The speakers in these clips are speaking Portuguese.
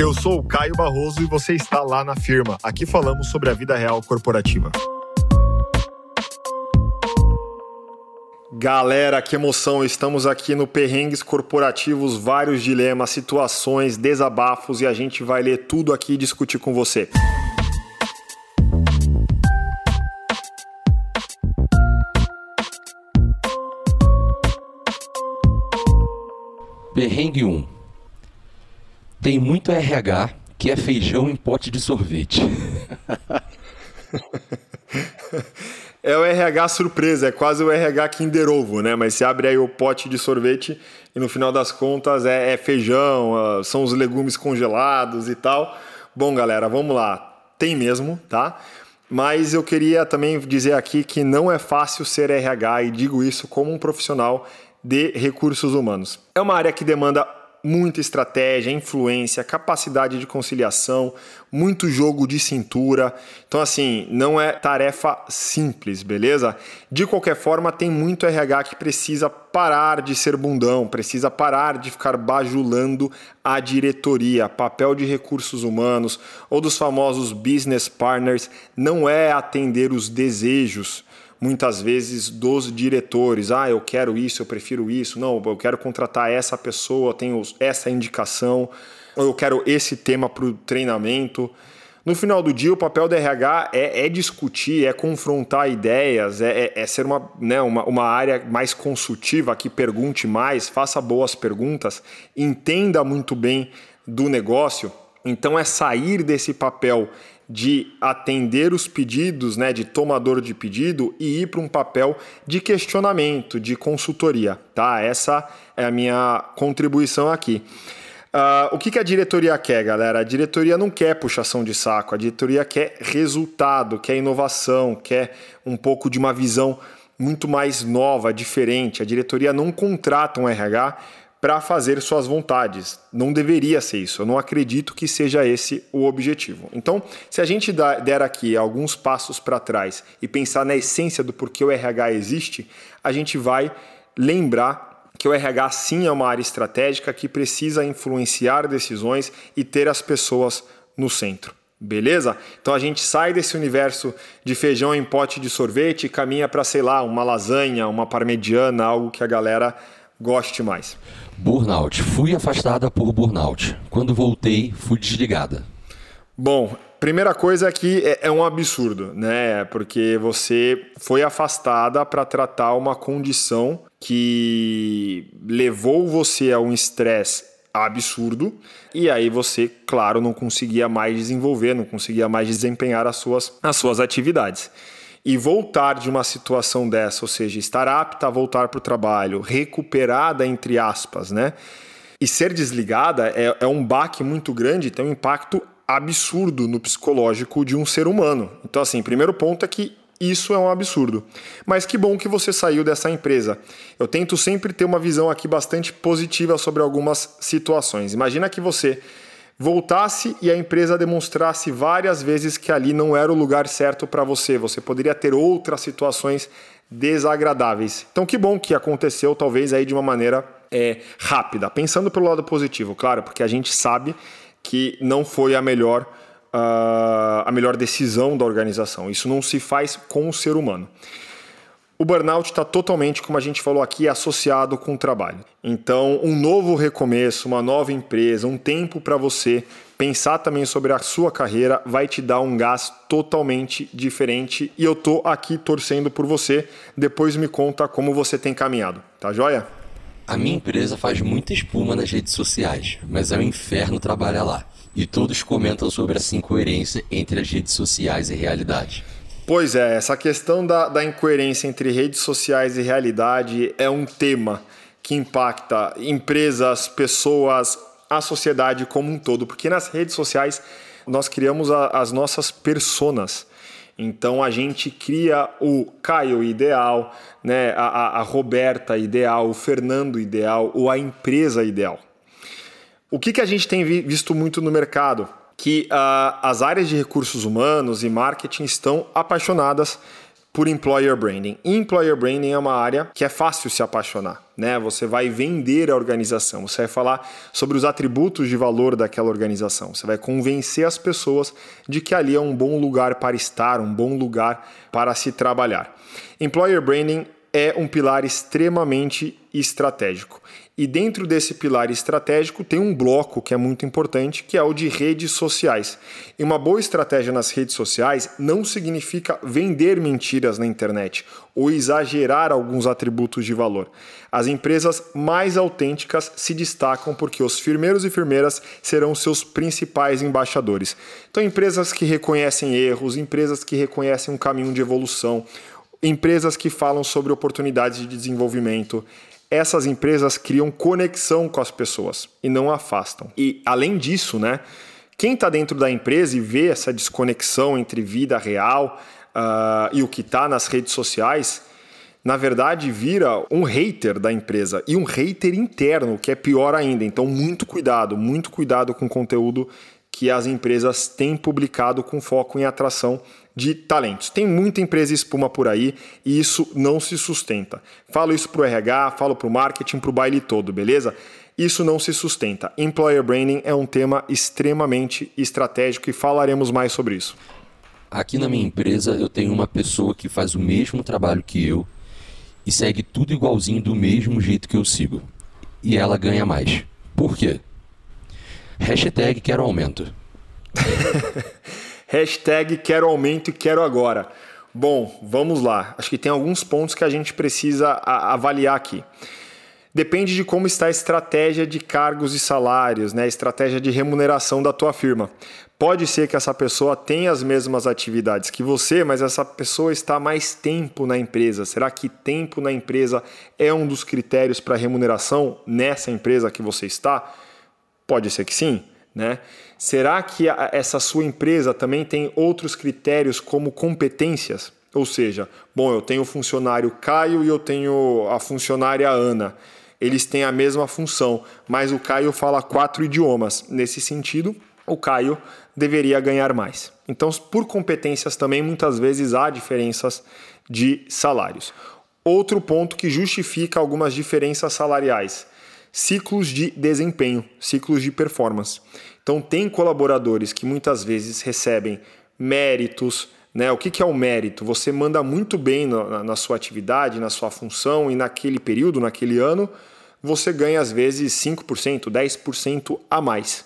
Eu sou o Caio Barroso e você está lá na firma. Aqui falamos sobre a vida real corporativa. Galera, que emoção! Estamos aqui no Perrengues Corporativos, vários dilemas, situações, desabafos e a gente vai ler tudo aqui e discutir com você. Perrengue 1. Tem muito RH que é feijão em pote de sorvete. É o RH surpresa, é quase o RH Kinder Ovo, né? Mas você abre aí o pote de sorvete e no final das contas é, é feijão, ah, são os legumes congelados e tal. Bom, galera, vamos lá. Tem mesmo, tá? Mas eu queria também dizer aqui que não é fácil ser RH e digo isso como um profissional de recursos humanos. É uma área que demanda muita estratégia, influência, capacidade de conciliação, muito jogo de cintura. Então, assim, não é tarefa simples, beleza? De qualquer forma, tem muito RH que precisa parar de ser bundão, precisa parar de ficar bajulando a diretoria. Papel de recursos humanos ou dos famosos business partners não é atender os desejos muitas vezes dos diretores. Ah, eu quero isso, eu prefiro isso. Não, eu quero contratar essa pessoa, tenho essa indicação. Ou eu quero esse tema para o treinamento. No final do dia, o papel do RH é, é discutir, é confrontar ideias, é, é, é, ser uma, né, uma, uma área mais consultiva, que pergunte mais, faça boas perguntas, entenda muito bem do negócio. Então, é sair desse papel de atender os pedidos, né, de tomador de pedido e ir para um papel de questionamento, de consultoria, tá? Essa é a minha contribuição aqui. Uh, o que, que a diretoria quer, galera? A diretoria não quer puxação de saco, a diretoria quer resultado, quer inovação, quer um pouco de uma visão muito mais nova, diferente. A diretoria não contrata um RH para fazer suas vontades. Não deveria ser isso. Eu não acredito que seja esse o objetivo. Então, se a gente der aqui alguns passos para trás e pensar na essência do porquê o RH existe, a gente vai lembrar que o RH sim é uma área estratégica que precisa influenciar decisões e ter as pessoas no centro. Beleza? Então a gente sai desse universo de feijão em pote de sorvete e caminha para, sei lá, uma lasanha, uma parmegiana, algo que a galera goste mais. Burnout. Fui afastada por burnout. Quando voltei, fui desligada. Bom, primeira coisa é que é, é um absurdo, né? Porque você foi afastada para tratar uma condição que levou você a um estresse absurdo e aí você, claro, não conseguia mais desenvolver, não conseguia mais desempenhar as suas, as suas atividades e voltar de uma situação dessa, ou seja, estar apta a voltar para o trabalho, recuperada, entre aspas, né? E ser desligada é, é um baque muito grande, tem um impacto absurdo no psicológico de um ser humano. Então, assim, primeiro ponto é que isso é um absurdo. Mas que bom que você saiu dessa empresa. Eu tento sempre ter uma visão aqui bastante positiva sobre algumas situações. Imagina que você voltasse e a empresa demonstrasse várias vezes que ali não era o lugar certo para você. Você poderia ter outras situações desagradáveis. Então, que bom que aconteceu, talvez aí de uma maneira é, rápida. Pensando pelo lado positivo, claro, porque a gente sabe que não foi a melhor, uh, a melhor decisão da organização. Isso não se faz com o ser humano. O burnout está totalmente, como a gente falou aqui, associado com o trabalho. Então, um novo recomeço, uma nova empresa, um tempo para você pensar também sobre a sua carreira vai te dar um gás totalmente diferente e eu tô aqui torcendo por você. Depois me conta como você tem caminhado, tá joia? A minha empresa faz muita espuma nas redes sociais, mas é um inferno trabalhar lá. E todos comentam sobre essa incoerência entre as redes sociais e realidade. Pois é, essa questão da, da incoerência entre redes sociais e realidade é um tema que impacta empresas, pessoas, a sociedade como um todo, porque nas redes sociais nós criamos a, as nossas personas. Então a gente cria o Caio ideal, né? a, a, Roberta ideal, o Fernando ideal ou a empresa ideal. O que, que a gente tem visto muito no mercado? Que uh, as áreas de recursos humanos e marketing estão apaixonadas por employer branding. Employer branding é uma área que é fácil se apaixonar, né? Você vai vender a organização, você vai falar sobre os atributos de valor daquela organização, você vai convencer as pessoas de que ali é um bom lugar para estar, um bom lugar para se trabalhar. Employer branding é um pilar extremamente estratégico. E dentro desse pilar estratégico tem um bloco que é muito importante, que é o de redes sociais. E uma boa estratégia nas redes sociais não significa vender mentiras na internet ou exagerar alguns atributos de valor. As empresas mais autênticas se destacam porque os firmeiros e firmeiras serão seus principais embaixadores. Então, empresas que reconhecem erros, empresas que reconhecem um caminho de evolução, empresas que falam sobre oportunidades de desenvolvimento. Essas empresas criam conexão com as pessoas e não afastam. E além disso, né, quem está dentro da empresa e vê essa desconexão entre vida real uh, e o que está nas redes sociais, na verdade vira um hater da empresa e um hater interno, que é pior ainda. Então, muito cuidado, muito cuidado com o conteúdo que as empresas têm publicado com foco em atração de talentos. Tem muita empresa espuma por aí e isso não se sustenta. Falo isso para o RH, falo para o marketing, para o baile todo, beleza? Isso não se sustenta. Employer branding é um tema extremamente estratégico e falaremos mais sobre isso. Aqui na minha empresa eu tenho uma pessoa que faz o mesmo trabalho que eu e segue tudo igualzinho do mesmo jeito que eu sigo. E ela ganha mais. Por quê? Hashtag quero aumento. Hashtag quero aumento e quero agora. Bom, vamos lá. Acho que tem alguns pontos que a gente precisa avaliar aqui. Depende de como está a estratégia de cargos e salários, né? a estratégia de remuneração da tua firma. Pode ser que essa pessoa tenha as mesmas atividades que você, mas essa pessoa está mais tempo na empresa. Será que tempo na empresa é um dos critérios para remuneração nessa empresa que você está? Pode ser que sim. Né? Será que essa sua empresa também tem outros critérios como competências? Ou seja, bom, eu tenho o funcionário Caio e eu tenho a funcionária Ana. Eles têm a mesma função, mas o Caio fala quatro idiomas. Nesse sentido, o Caio deveria ganhar mais. Então, por competências também, muitas vezes há diferenças de salários. Outro ponto que justifica algumas diferenças salariais ciclos de desempenho, ciclos de performance. Então, tem colaboradores que muitas vezes recebem méritos. Né? O que, que é o mérito? Você manda muito bem na, na sua atividade, na sua função e naquele período, naquele ano, você ganha às vezes 5%, 10% a mais.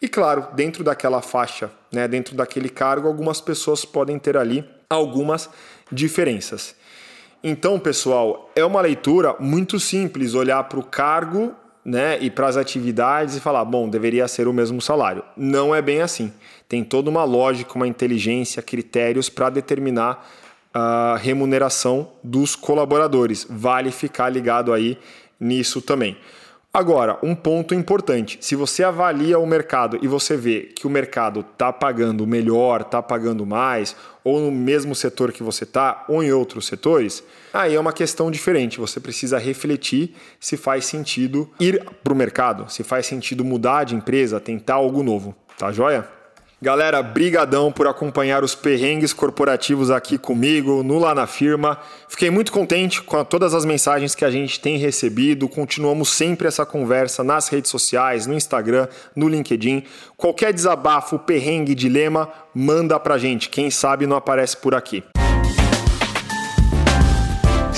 E claro, dentro daquela faixa, né, dentro daquele cargo, algumas pessoas podem ter ali algumas diferenças. Então, pessoal, é uma leitura muito simples olhar para o cargo né, e para as atividades e falar, bom, deveria ser o mesmo salário. Não é bem assim. Tem toda uma lógica, uma inteligência, critérios para determinar a remuneração dos colaboradores. Vale ficar ligado aí nisso também. Agora, um ponto importante: se você avalia o mercado e você vê que o mercado está pagando melhor, está pagando mais, ou no mesmo setor que você está, ou em outros setores, aí é uma questão diferente. Você precisa refletir se faz sentido ir para o mercado, se faz sentido mudar de empresa, tentar algo novo. Tá joia? Galera, brigadão por acompanhar os perrengues corporativos aqui comigo, no Lá na Firma. Fiquei muito contente com todas as mensagens que a gente tem recebido. Continuamos sempre essa conversa nas redes sociais, no Instagram, no LinkedIn. Qualquer desabafo, perrengue, dilema, manda pra gente. Quem sabe não aparece por aqui.